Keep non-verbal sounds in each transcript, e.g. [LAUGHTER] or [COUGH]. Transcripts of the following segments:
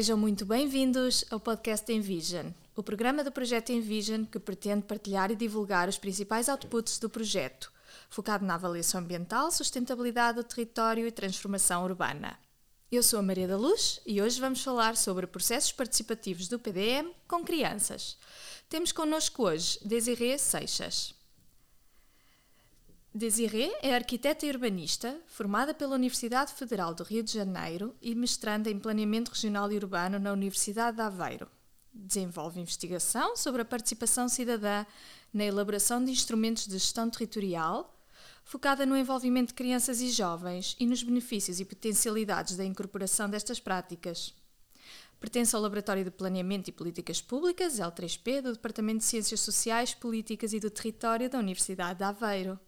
Sejam muito bem-vindos ao podcast Envision, o programa do projeto Envision que pretende partilhar e divulgar os principais outputs do projeto, focado na avaliação ambiental, sustentabilidade do território e transformação urbana. Eu sou a Maria da Luz e hoje vamos falar sobre processos participativos do PDM com crianças. Temos connosco hoje Desirê Seixas. Desirê é arquiteta e urbanista, formada pela Universidade Federal do Rio de Janeiro e mestranda em Planeamento Regional e Urbano na Universidade de Aveiro. Desenvolve investigação sobre a participação cidadã na elaboração de instrumentos de gestão territorial, focada no envolvimento de crianças e jovens e nos benefícios e potencialidades da incorporação destas práticas. Pertence ao Laboratório de Planeamento e Políticas Públicas, L3P, do Departamento de Ciências Sociais, Políticas e do Território da Universidade de Aveiro.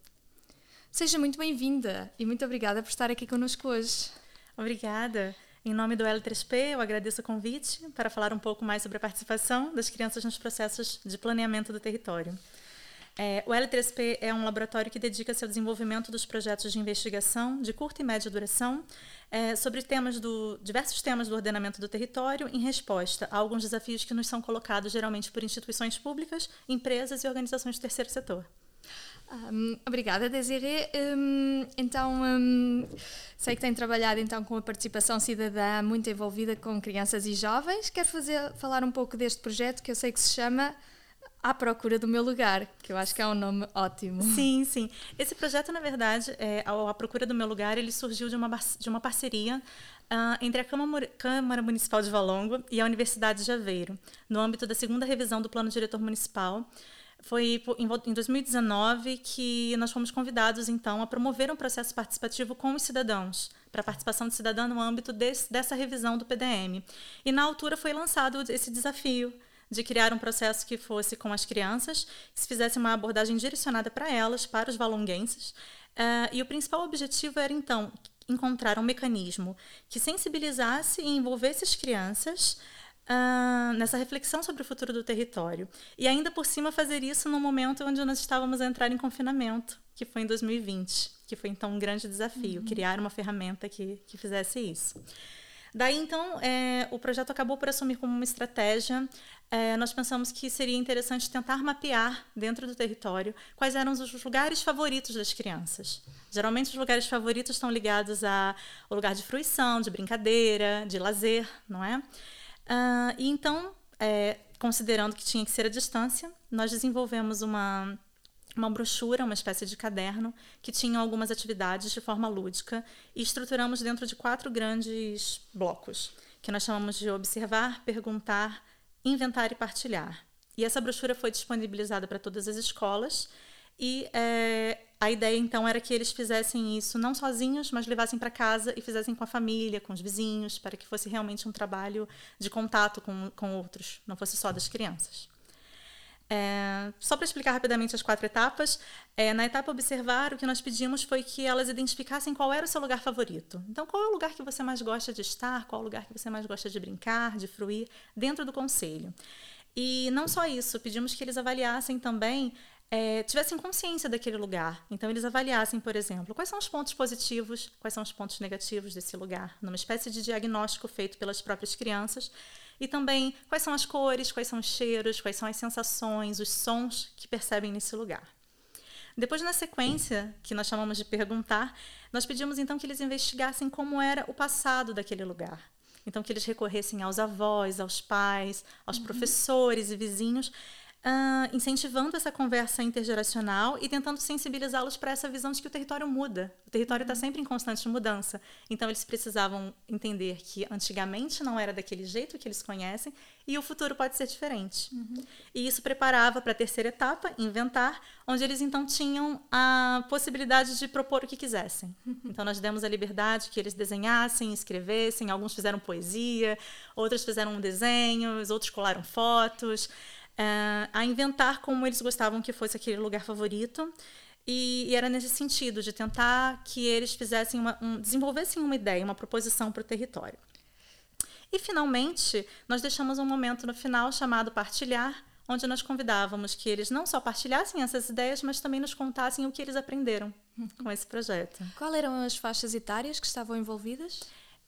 Seja muito bem-vinda e muito obrigada por estar aqui conosco hoje. Obrigada. Em nome do L3P, eu agradeço o convite para falar um pouco mais sobre a participação das crianças nos processos de planeamento do território. É, o L3P é um laboratório que dedica-se ao desenvolvimento dos projetos de investigação de curta e média duração é, sobre temas do, diversos temas do ordenamento do território em resposta a alguns desafios que nos são colocados geralmente por instituições públicas, empresas e organizações do terceiro setor. Um, obrigada, Desiree. Um, então, um, sei que tem trabalhado então com a participação cidadã muito envolvida com crianças e jovens. Quero fazer, falar um pouco deste projeto que eu sei que se chama À Procura do Meu Lugar, que eu acho que é um nome ótimo. Sim, sim. Esse projeto, na verdade, é, Procura do Meu Lugar, ele surgiu de uma, de uma parceria Uh, entre a Câmara, Câmara, Municipal de Valongo e a Universidade de Aveiro, no âmbito da segunda revisão do Plano Diretor Municipal, foi em 2019 que nós fomos convidados, então, a promover um processo participativo com os cidadãos, para a participação de cidadão no âmbito desse, dessa revisão do PDM. E, na altura, foi lançado esse desafio de criar um processo que fosse com as crianças, que se fizesse uma abordagem direcionada para elas, para os valonguenses. Uh, e o principal objetivo era, então, encontrar um mecanismo que sensibilizasse e envolvesse as crianças Uh, nessa reflexão sobre o futuro do território. E ainda por cima fazer isso no momento onde nós estávamos a entrar em confinamento, que foi em 2020, que foi então um grande desafio, uhum. criar uma ferramenta que, que fizesse isso. Daí então é, o projeto acabou por assumir como uma estratégia. É, nós pensamos que seria interessante tentar mapear dentro do território quais eram os lugares favoritos das crianças. Geralmente os lugares favoritos estão ligados ao lugar de fruição, de brincadeira, de lazer, não é? Uh, e então, é, considerando que tinha que ser a distância, nós desenvolvemos uma, uma brochura, uma espécie de caderno, que tinha algumas atividades de forma lúdica e estruturamos dentro de quatro grandes blocos, que nós chamamos de observar, perguntar, inventar e partilhar. E essa brochura foi disponibilizada para todas as escolas e é, a ideia então era que eles fizessem isso não sozinhos, mas levassem para casa e fizessem com a família, com os vizinhos, para que fosse realmente um trabalho de contato com, com outros, não fosse só das crianças. É, só para explicar rapidamente as quatro etapas, é, na etapa observar, o que nós pedimos foi que elas identificassem qual era o seu lugar favorito. Então, qual é o lugar que você mais gosta de estar, qual é o lugar que você mais gosta de brincar, de fruir dentro do conselho. E não só isso, pedimos que eles avaliassem também é, tivessem consciência daquele lugar. Então, eles avaliassem, por exemplo, quais são os pontos positivos, quais são os pontos negativos desse lugar, numa espécie de diagnóstico feito pelas próprias crianças. E também quais são as cores, quais são os cheiros, quais são as sensações, os sons que percebem nesse lugar. Depois, na sequência, que nós chamamos de perguntar, nós pedimos então que eles investigassem como era o passado daquele lugar. Então, que eles recorressem aos avós, aos pais, aos uhum. professores e vizinhos Uh, incentivando essa conversa intergeracional e tentando sensibilizá-los para essa visão de que o território muda. O território está sempre em constante mudança. Então, eles precisavam entender que antigamente não era daquele jeito que eles conhecem e o futuro pode ser diferente. Uhum. E isso preparava para a terceira etapa, inventar, onde eles então tinham a possibilidade de propor o que quisessem. Uhum. Então, nós demos a liberdade que eles desenhassem, escrevessem. Alguns fizeram poesia, outros fizeram desenhos, outros colaram fotos uh, a inventar como eles gostavam que fosse aquele lugar favorito. E, e era nesse sentido, de tentar que eles fizessem uma, um, desenvolvessem uma ideia, uma proposição para o território. E, finalmente, nós deixamos um momento no final chamado Partilhar, onde nós convidávamos que eles não só partilhassem essas ideias, mas também nos contassem o que eles aprenderam [LAUGHS] com esse projeto. Quais eram as faixas etárias que estavam envolvidas?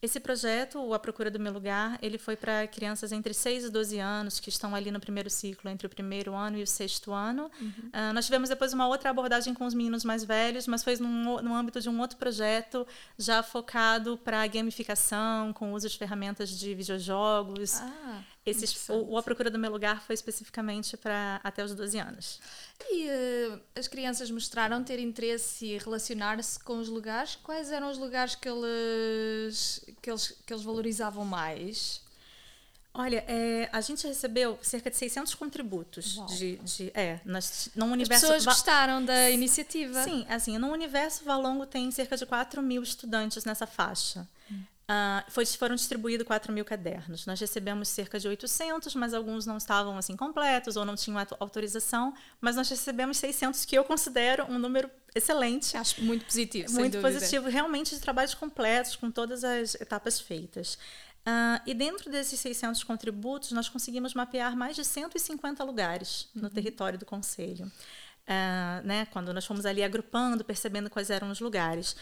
Esse projeto, o A Procura do Meu Lugar, ele foi para crianças entre 6 e 12 anos, que estão ali no primeiro ciclo, entre o primeiro ano e o sexto ano. Uhum. Uh, nós tivemos depois uma outra abordagem com os meninos mais velhos, mas foi no, no âmbito de um outro projeto, já focado para gamificação, com uso de ferramentas de videojogos. Ah. Esses, o, o, A Procura do Meu Lugar foi especificamente para até os 12 anos. E uh, as crianças mostraram ter interesse e relacionar-se com os lugares? Quais eram os lugares que eles, que eles, que eles valorizavam mais? Olha, é, a gente recebeu cerca de 600 contributos de, de é, nós, no universo. As pessoas gostaram da iniciativa. Sim, assim, no universo Valongo tem cerca de 4 mil estudantes nessa faixa. Uh, foi, foram distribuídos 4 mil cadernos. Nós recebemos cerca de 800, mas alguns não estavam assim completos ou não tinham autorização. Mas nós recebemos 600, que eu considero um número excelente. Acho muito positivo. Muito positivo, realmente de trabalhos completos, com todas as etapas feitas. Uh, e dentro desses 600 contributos, nós conseguimos mapear mais de 150 lugares no uhum. território do Conselho. Uh, né, quando nós fomos ali agrupando, percebendo quais eram os lugares.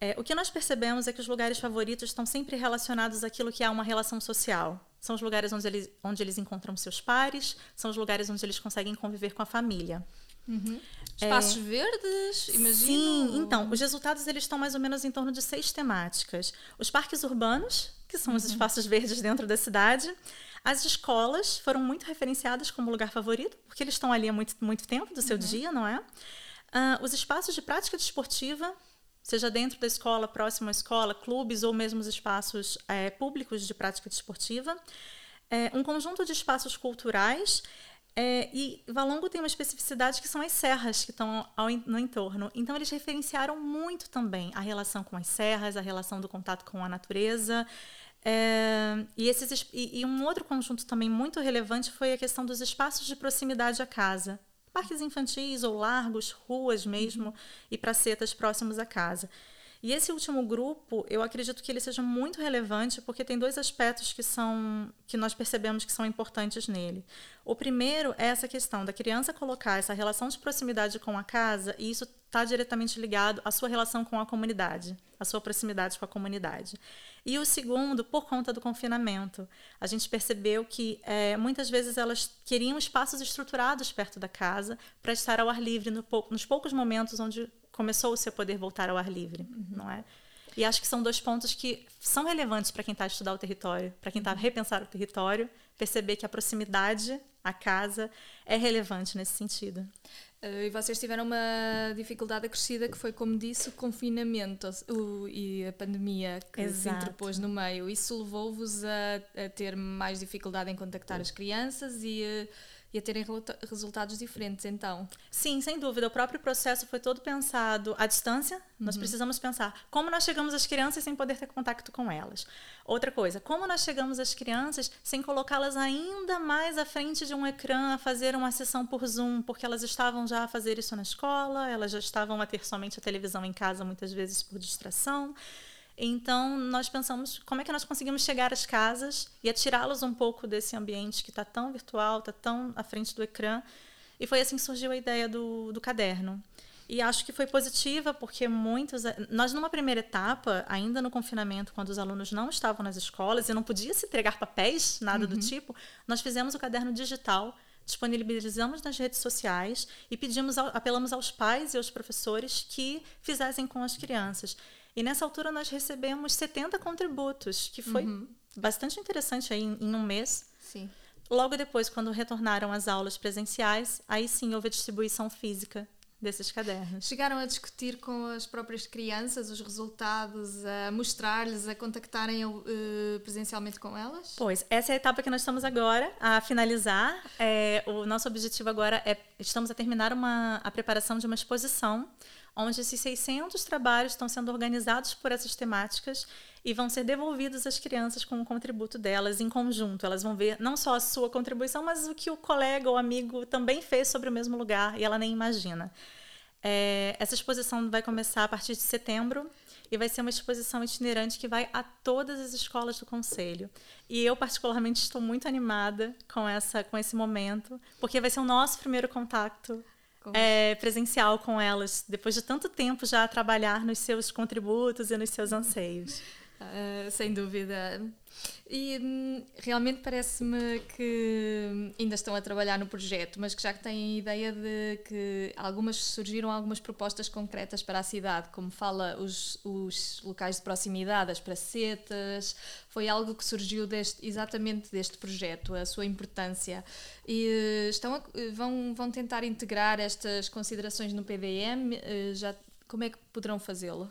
É, o que nós percebemos é que os lugares favoritos estão sempre relacionados àquilo que há uma relação social. São os lugares onde eles, onde eles encontram seus pares, são os lugares onde eles conseguem conviver com a família. Uhum. Espaços é, verdes, imagino. Sim, então, os resultados eles estão mais ou menos em torno de seis temáticas. Os parques urbanos, que são uhum. os espaços verdes dentro da cidade. As escolas foram muito referenciadas como lugar favorito, porque eles estão ali há muito, muito tempo do seu uhum. dia, não é? Uh, os espaços de prática desportiva, seja dentro da escola, próximo à escola, clubes ou mesmo os espaços é, públicos de prática desportiva. É, um conjunto de espaços culturais é, e Valongo tem uma especificidade que são as serras que estão no entorno. Então, eles referenciaram muito também a relação com as serras, a relação do contato com a natureza. É, e, esses, e, e um outro conjunto também muito relevante foi a questão dos espaços de proximidade à casa parques infantis ou largos, ruas mesmo, e pracetas próximos à casa. E esse último grupo, eu acredito que ele seja muito relevante porque tem dois aspectos que são que nós percebemos que são importantes nele. O primeiro é essa questão da criança colocar essa relação de proximidade com a casa e isso está diretamente ligado à sua relação com a comunidade, à sua proximidade com a comunidade. E o segundo, por conta do confinamento, a gente percebeu que é, muitas vezes elas queriam espaços estruturados perto da casa para estar ao ar livre no, nos poucos momentos onde começou-se a poder voltar ao ar livre, uhum. não é? E acho que são dois pontos que são relevantes para quem está a estudar o território, para quem está a uhum. repensar o território, perceber que a proximidade à casa é relevante nesse sentido. Uh, e vocês tiveram uma dificuldade acrescida que foi, como disse, o confinamento o, e a pandemia que Exato. se interpôs no meio. Isso levou-vos a, a, ter mais dificuldade em contactar as crianças e. Uh, e a terem resultados diferentes, então. Sim, sem dúvida. O próprio processo foi todo pensado à distância. Uhum. Nós precisamos pensar como nós chegamos às crianças sem poder ter contato com elas. Outra coisa, como nós chegamos às crianças sem colocá-las ainda mais à frente de um ecrã a fazer uma sessão por Zoom, porque elas estavam já a fazer isso na escola, elas já estavam a ter somente a televisão em casa, muitas vezes por distração. Então, nós pensamos como é que nós conseguimos chegar às casas e atirá-los um pouco desse ambiente que está tão virtual, está tão à frente do ecrã. E foi assim que surgiu a ideia do, do caderno. E acho que foi positiva, porque muitos. Nós, numa primeira etapa, ainda no confinamento, quando os alunos não estavam nas escolas e não podia se entregar papéis, nada uhum. do tipo, nós fizemos o caderno digital disponibilizamos nas redes sociais e pedimos, apelamos aos pais e aos professores que fizessem com as crianças. E nessa altura nós recebemos 70 contributos, que foi uhum. bastante interessante aí em, em um mês. Sim. Logo depois, quando retornaram às aulas presenciais, aí sim houve a distribuição física desses cadernos. Chegaram a discutir com as próprias crianças os resultados, a mostrar-lhes, a contactarem uh, presencialmente com elas? Pois, essa é a etapa que nós estamos agora a finalizar. É, o nosso objetivo agora é, estamos a terminar uma, a preparação de uma exposição onde esses 600 trabalhos estão sendo organizados por essas temáticas e vão ser devolvidos às crianças com o contributo delas em conjunto. Elas vão ver não só a sua contribuição, mas o que o colega ou amigo também fez sobre o mesmo lugar e ela nem imagina. É, essa exposição vai começar a partir de setembro e vai ser uma exposição itinerante que vai a todas as escolas do conselho. E eu particularmente estou muito animada com essa com esse momento, porque vai ser o nosso primeiro contato é, presencial com elas, depois de tanto tempo já trabalhar nos seus contributos e nos seus anseios. Uh, sem dúvida. E hum, realmente parece-me que ainda estão a trabalhar no projeto, mas que já que têm ideia de que algumas surgiram algumas propostas concretas para a cidade, como fala os, os locais de proximidade, as pracetas, foi algo que surgiu deste, exatamente deste projeto, a sua importância. E uh, estão a, vão, vão tentar integrar estas considerações no PDM, uh, já, como é que poderão fazê-lo?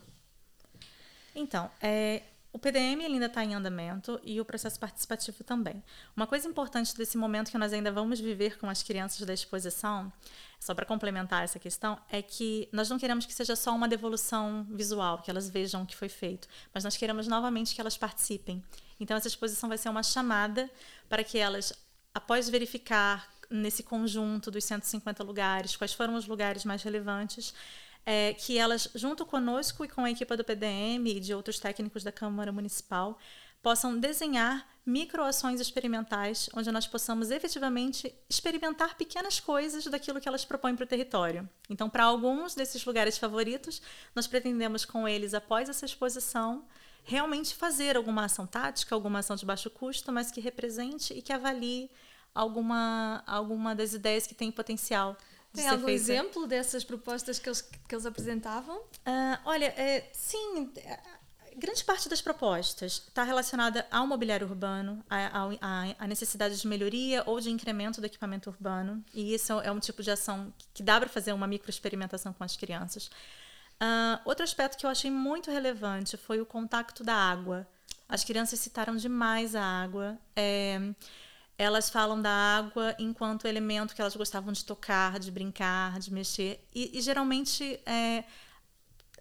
Então, é, o PDM ainda está em andamento e o processo participativo também. Uma coisa importante desse momento que nós ainda vamos viver com as crianças da exposição, só para complementar essa questão, é que nós não queremos que seja só uma devolução visual, que elas vejam o que foi feito, mas nós queremos novamente que elas participem. Então, essa exposição vai ser uma chamada para que elas, após verificar nesse conjunto dos 150 lugares, quais foram os lugares mais relevantes, é, que elas, junto conosco e com a equipe do PDM e de outros técnicos da Câmara Municipal, possam desenhar microações experimentais, onde nós possamos efetivamente experimentar pequenas coisas daquilo que elas propõem para o território. Então, para alguns desses lugares favoritos, nós pretendemos com eles, após essa exposição, realmente fazer alguma ação tática, alguma ação de baixo custo, mas que represente e que avalie alguma, alguma das ideias que tem potencial tem algum feita. exemplo dessas propostas que eles, que eles apresentavam? Uh, olha, é, sim, grande parte das propostas está relacionada ao mobiliário urbano, à necessidade de melhoria ou de incremento do equipamento urbano. E isso é um tipo de ação que dá para fazer uma microexperimentação com as crianças. Uh, outro aspecto que eu achei muito relevante foi o contato da água. As crianças citaram demais a água. É, elas falam da água enquanto elemento que elas gostavam de tocar, de brincar, de mexer. E, e geralmente é,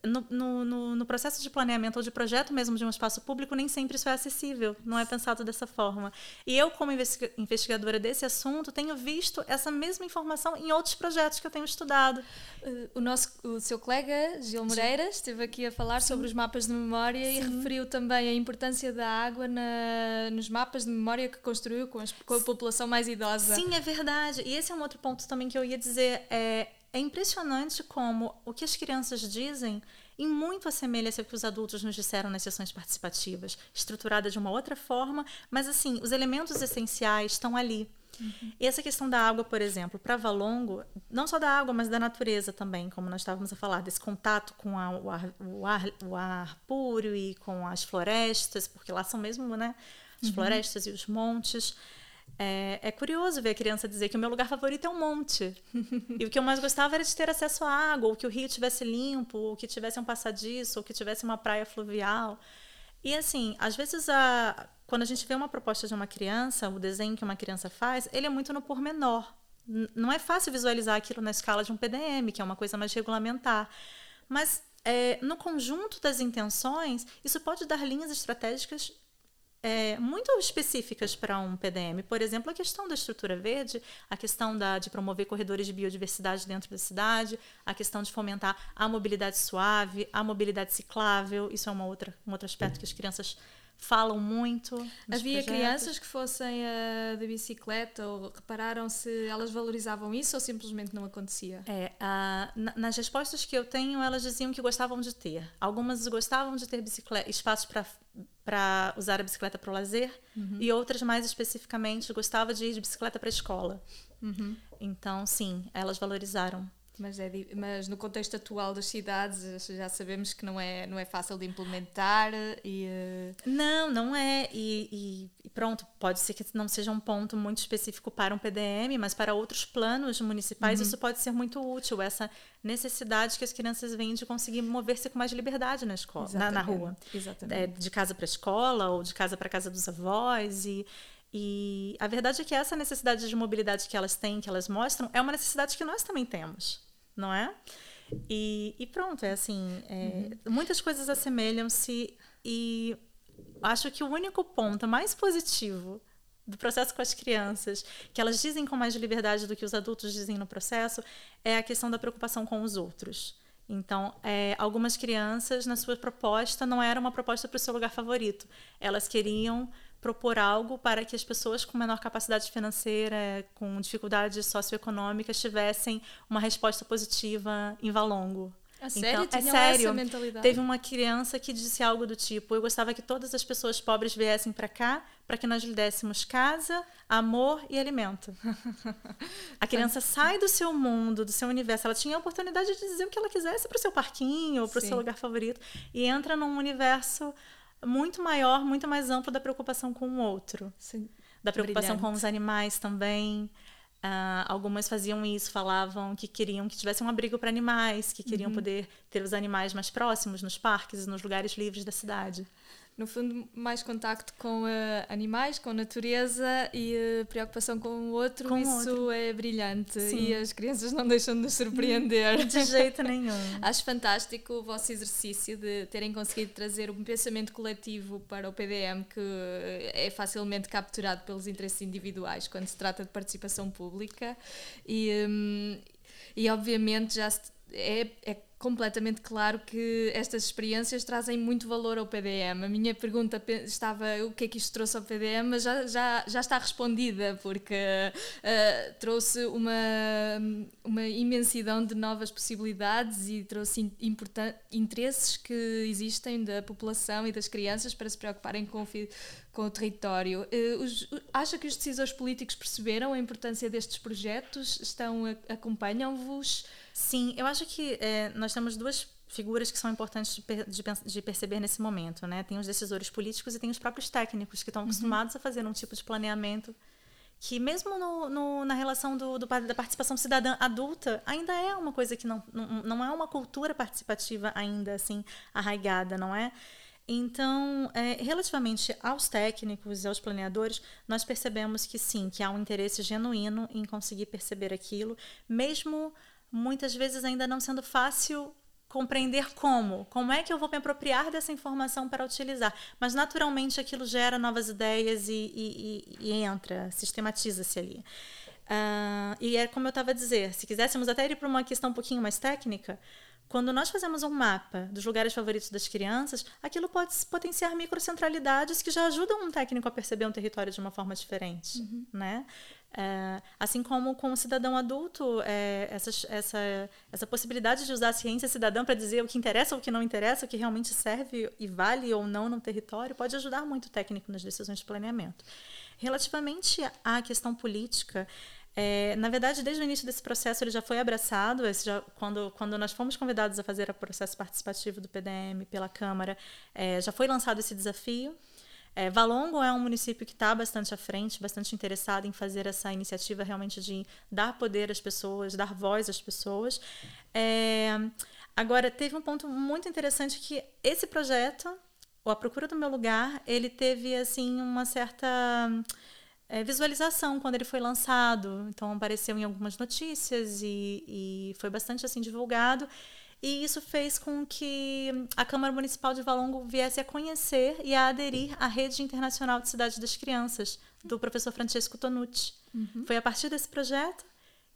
no, no, no, processo de planeamento ou de projeto mesmo de um espaço público, nem sempre isso é acessível, não é pensado dessa forma. E eu, como investigadora desse assunto, tenho visto essa mesma informação em outros projetos que eu tenho estudado. O, nosso, o seu colega, Gil Moreira, Sim. esteve aqui a falar Sim. sobre os mapas de memória Sim. e referiu também a importância da água na, nos mapas de memória que construiu com, as, com a população mais idosa. Sim, é verdade. E esse é um outro ponto também que eu ia dizer. É, é impressionante como o que as crianças dizem em muito assemelha-se ao que os adultos nos disseram nas sessões participativas, estruturada de uma outra forma, mas assim, os elementos essenciais estão ali. Uhum. E essa questão da água, por exemplo, para Valongo, não só da água, mas da natureza também, como nós estávamos a falar, desse contato com a, o, ar, o, ar, o ar puro e com as florestas, porque lá são mesmo né, as uhum. florestas e os montes. É, é, curioso ver a criança dizer que o meu lugar favorito é um monte. e o que eu mais gostava era de ter acesso à água, ou que o rio tivesse limpo, ou que tivesse um passadiço, ou que tivesse uma praia fluvial. E assim, às vezes a, quando a gente vê uma proposta de uma criança, o desenho que uma criança faz, ele é muito no pormenor. Não é fácil visualizar aquilo na escala de um PDM, que é uma coisa mais regulamentar. Mas é, no conjunto das intenções, isso pode dar linhas estratégicas é, muito específicas para um PDM. Por exemplo, a questão da estrutura verde, a questão da, de promover corredores de biodiversidade dentro da cidade, a questão de fomentar a mobilidade suave, a mobilidade ciclável. Isso é uma outra, um outro aspecto que as crianças falam muito. Havia projetos. crianças que fossem uh, de bicicleta ou repararam se elas valorizavam isso ou simplesmente não acontecia? É, uh, nas respostas que eu tenho, elas diziam que gostavam de ter. Algumas gostavam de ter bicicleta, espaços para usar a bicicleta para o lazer uhum. e outras mais especificamente gostavam de ir de bicicleta para a escola. Uhum. Então, sim, elas valorizaram mas, é, mas no contexto atual das cidades já sabemos que não é, não é fácil de implementar e... Eh, não, não é. E, e, pronto, pode ser que não seja um ponto muito específico para um PDM, mas para outros planos municipais uhum. isso pode ser muito útil, essa necessidade que as crianças veem de conseguir mover-se com mais liberdade na escola, na, na, rua. Exatamente. É, de casa para escola ou de casa para casa dos avós e... E a verdade é que essa necessidade de mobilidade que elas têm, que elas mostram, é uma necessidade que nós também temos não é? E, e pronto, é assim, é, uhum. muitas coisas assemelham-se e acho que o único ponto mais positivo do processo com as crianças, que elas dizem com mais liberdade do que os adultos dizem no processo, é a questão da preocupação com os outros. Então, é, algumas crianças, na sua proposta, não era uma proposta para o seu lugar favorito. Elas queriam propor algo para que as pessoas com menor capacidade financeira, com dificuldades socioeconômicas, tivessem uma resposta positiva em Valongo. A sério? Então, é sério. essa mentalidade? Teve uma criança que disse algo do tipo: Eu gostava que todas as pessoas pobres viessem para cá para que nós lhe dessemos casa, amor e alimento. [LAUGHS] A criança sai do seu mundo, do seu universo. Ela tinha a oportunidade de dizer o que ela quisesse para o seu parquinho, para o seu lugar favorito. E entra num universo muito maior, muito mais amplo da preocupação com o outro. Sim. Da preocupação Brilhante. com os animais também. Ah, algumas faziam isso, falavam que queriam que tivesse um abrigo para animais, que Uhum. queriam poder ter os animais mais próximos nos parques e nos lugares livres da cidade. No fundo, mais contacto com eh, animais, com a natureza e eh, preocupação com o outro, Com isso outro. é brilhante. Sim. E as crianças não deixam de nos surpreender. De jeito nenhum. [LAUGHS] Acho fantástico o vosso exercício de terem conseguido trazer um pensamento coletivo para o PDM que é facilmente capturado pelos interesses individuais quando se trata de participação pública e, hum, e obviamente já se- é, é completamente claro que estas experiências trazem muito valor ao PDM. A minha pergunta pe- estava o que é que isto trouxe ao PDM, mas já, já, já está respondida, porque ah, trouxe uma, uma imensidão de novas possibilidades e trouxe interesses que existem da população e das crianças para se preocuparem com o, com o território. Eh, os- acha que os decisores políticos perceberam a importância destes projetos? Estão acompanham-vos? Sim, eu acho que é, nós temos duas figuras que são importantes de, per- de de perceber nesse momento, né? Tem os decisores políticos e tem os próprios técnicos que estão acostumados a fazer um tipo de planeamento que mesmo no, no- na relação do, do da participação cidadã adulta ainda é uma coisa que não, não, não é uma cultura participativa ainda assim arraigada, não é? Então, é, relativamente aos técnicos e aos planeadores, nós percebemos que sim, que há um interesse genuíno em conseguir perceber aquilo, mesmo muitas vezes ainda não sendo fácil compreender como, como é que eu vou me apropriar dessa informação para utilizar. Mas naturalmente aquilo gera novas ideias e, e- e- entra, sistematiza-se ali. Ah, e é como eu estava a dizer, se quiséssemos até ir para uma questão um pouquinho mais técnica, quando nós fazemos um mapa dos lugares favoritos das crianças, aquilo pode potenciar microcentralidades que já ajudam um técnico a perceber um território de uma forma diferente, né? É, assim como com o cidadão adulto, é, essas- essa, essa possibilidade de usar a ciência cidadã para dizer o que interessa ou o que não interessa, o que realmente serve e vale ou não no território, pode ajudar muito o técnico nas decisões de planeamento. Relativamente à questão política, é, na verdade, desde o início desse processo, ele já foi abraçado. Já, quando, quando nós fomos convidados a fazer o processo participativo do PDM pela Câmara, é, já foi lançado esse desafio. É, Valongo é um município que está bastante à frente, bastante interessado em fazer essa iniciativa realmente de dar poder às pessoas, dar voz às pessoas. É, agora, teve um ponto muito interessante que esse projeto, o A Procura do Meu Lugar, ele teve assim uma certa é, visualização quando ele foi lançado. Então apareceu em algumas notícias e, e foi bastante assim divulgado. E isso fez com que a Câmara Municipal de Valongo viesse a conhecer e a aderir à Rede Internacional de Cidade das Crianças, do professor Francesco Tonucci. Foi a partir desse projeto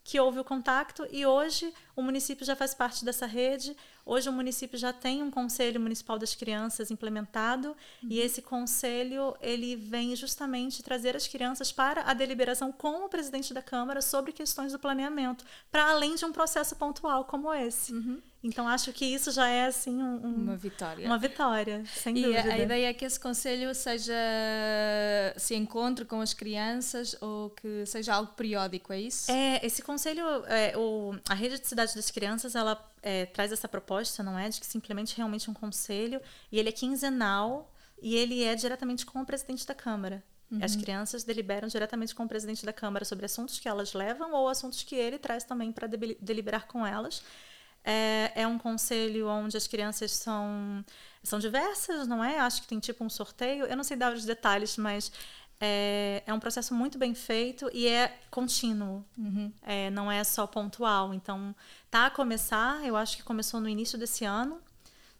que houve o contato e hoje o município já faz parte dessa rede. Hoje o município já tem um Conselho Municipal das Crianças implementado e esse conselho ele vem justamente trazer as crianças para a deliberação com o presidente da Câmara sobre questões do planeamento, para além de um processo pontual como esse. Então acho que isso já é assim um- um- Uma vitória. uma vitória, sem E dúvida. a, a ideia é que esse conselho seja se encontre com as crianças ou que seja algo periódico, é isso? É, esse conselho, é, o, a rede de cidade das crianças, ela é, traz essa proposta, não é, de que se implemente realmente um conselho e ele é quinzenal e ele é diretamente com o presidente da Câmara. As crianças deliberam diretamente com o presidente da Câmara sobre assuntos que elas levam ou assuntos que ele traz também para deli- deliberar com elas. É, é um conselho onde as crianças são, são diversas, não é? Acho que tem tipo um sorteio. Eu não sei dar os detalhes, mas é, é um processo muito bem feito e é contínuo. É, não é só pontual. Então, tá a começar. Eu acho que começou no início desse ano.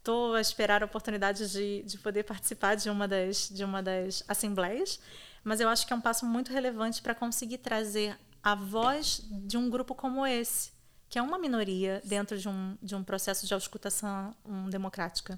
Estou a esperar a oportunidade de, de poder participar de uma, das, de uma das assembleias, mas eu acho que é um passo muito relevante para conseguir trazer a voz de um grupo como esse, que é uma minoria dentro de um, de um processo de auscultação um, democrática.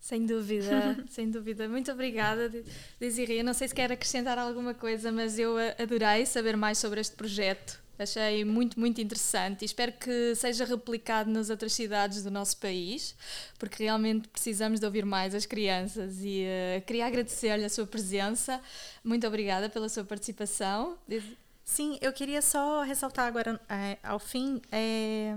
Sem dúvida, [LAUGHS] sem dúvida. Muito obrigada, Desiree. Não sei se quer acrescentar alguma coisa, mas eu a- adorei saber mais sobre este projeto Achei muito, muito interessante e espero que seja replicado nas outras cidades do nosso país, porque realmente precisamos de ouvir mais as crianças e uh, queria agradecer-lhe a sua presença. Muito obrigada pela sua participação. Sim, eu queria só ressaltar agora, é, ao fim, é,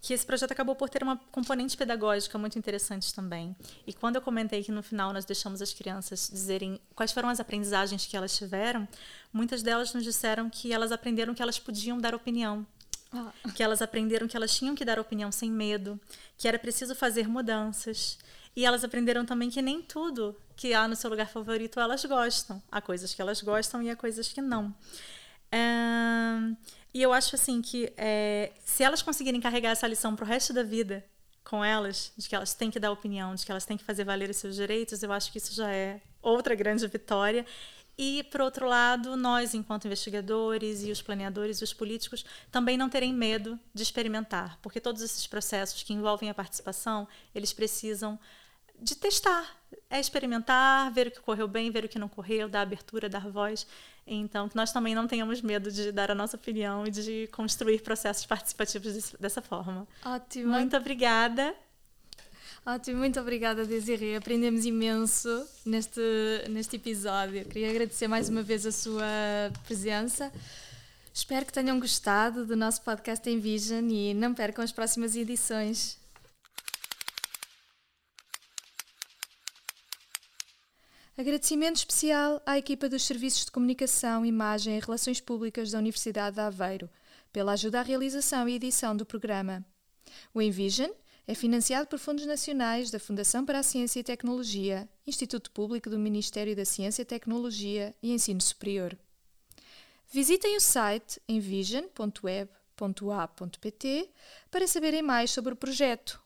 que esse projeto acabou por ter uma componente pedagógica muito interessante também. E quando eu comentei que no final nós deixamos as crianças dizerem quais foram as aprendizagens que elas tiveram, muitas delas nos disseram que elas aprenderam que elas podiam dar opinião. Ah. Que elas aprenderam que elas tinham que dar opinião sem medo, que era preciso fazer mudanças. E elas aprenderam também que nem tudo que há no seu lugar favorito elas gostam. Há coisas que elas gostam e há coisas que não. E eu acho assim que é, se elas conseguirem carregar essa lição para o resto da vida com elas, de que elas têm que dar opinião, de que elas têm que fazer valer os seus direitos, eu acho que isso já é outra grande vitória. E, por outro lado, nós, enquanto investigadores e os planeadores e os políticos, também não terem medo de experimentar, porque todos esses processos que envolvem a participação, eles precisam de testar, é experimentar, ver o que correu bem, ver o que não correu, dar abertura, dar voz. Então, que nós também não tenhamos medo de dar a nossa opinião e de construir processos participativos dessa forma. Ótimo. Muito obrigada. Ótimo, muito obrigada, Desiree. Aprendemos imenso neste, neste episódio. Queria agradecer mais uma vez a sua presença. Espero que tenham gostado do nosso podcast em Vision e não percam as próximas edições. Agradecimento especial à equipa dos Serviços de Comunicação, Imagem e Relações Públicas da Universidade de Aveiro, pela ajuda à realização e edição do programa. O Envision é financiado por fundos nacionais da Fundação para a Ciência e Tecnologia, Instituto Público do Ministério da Ciência, Tecnologia e Ensino Superior. Visitem o site envision.web.a.pt para saberem mais sobre o projeto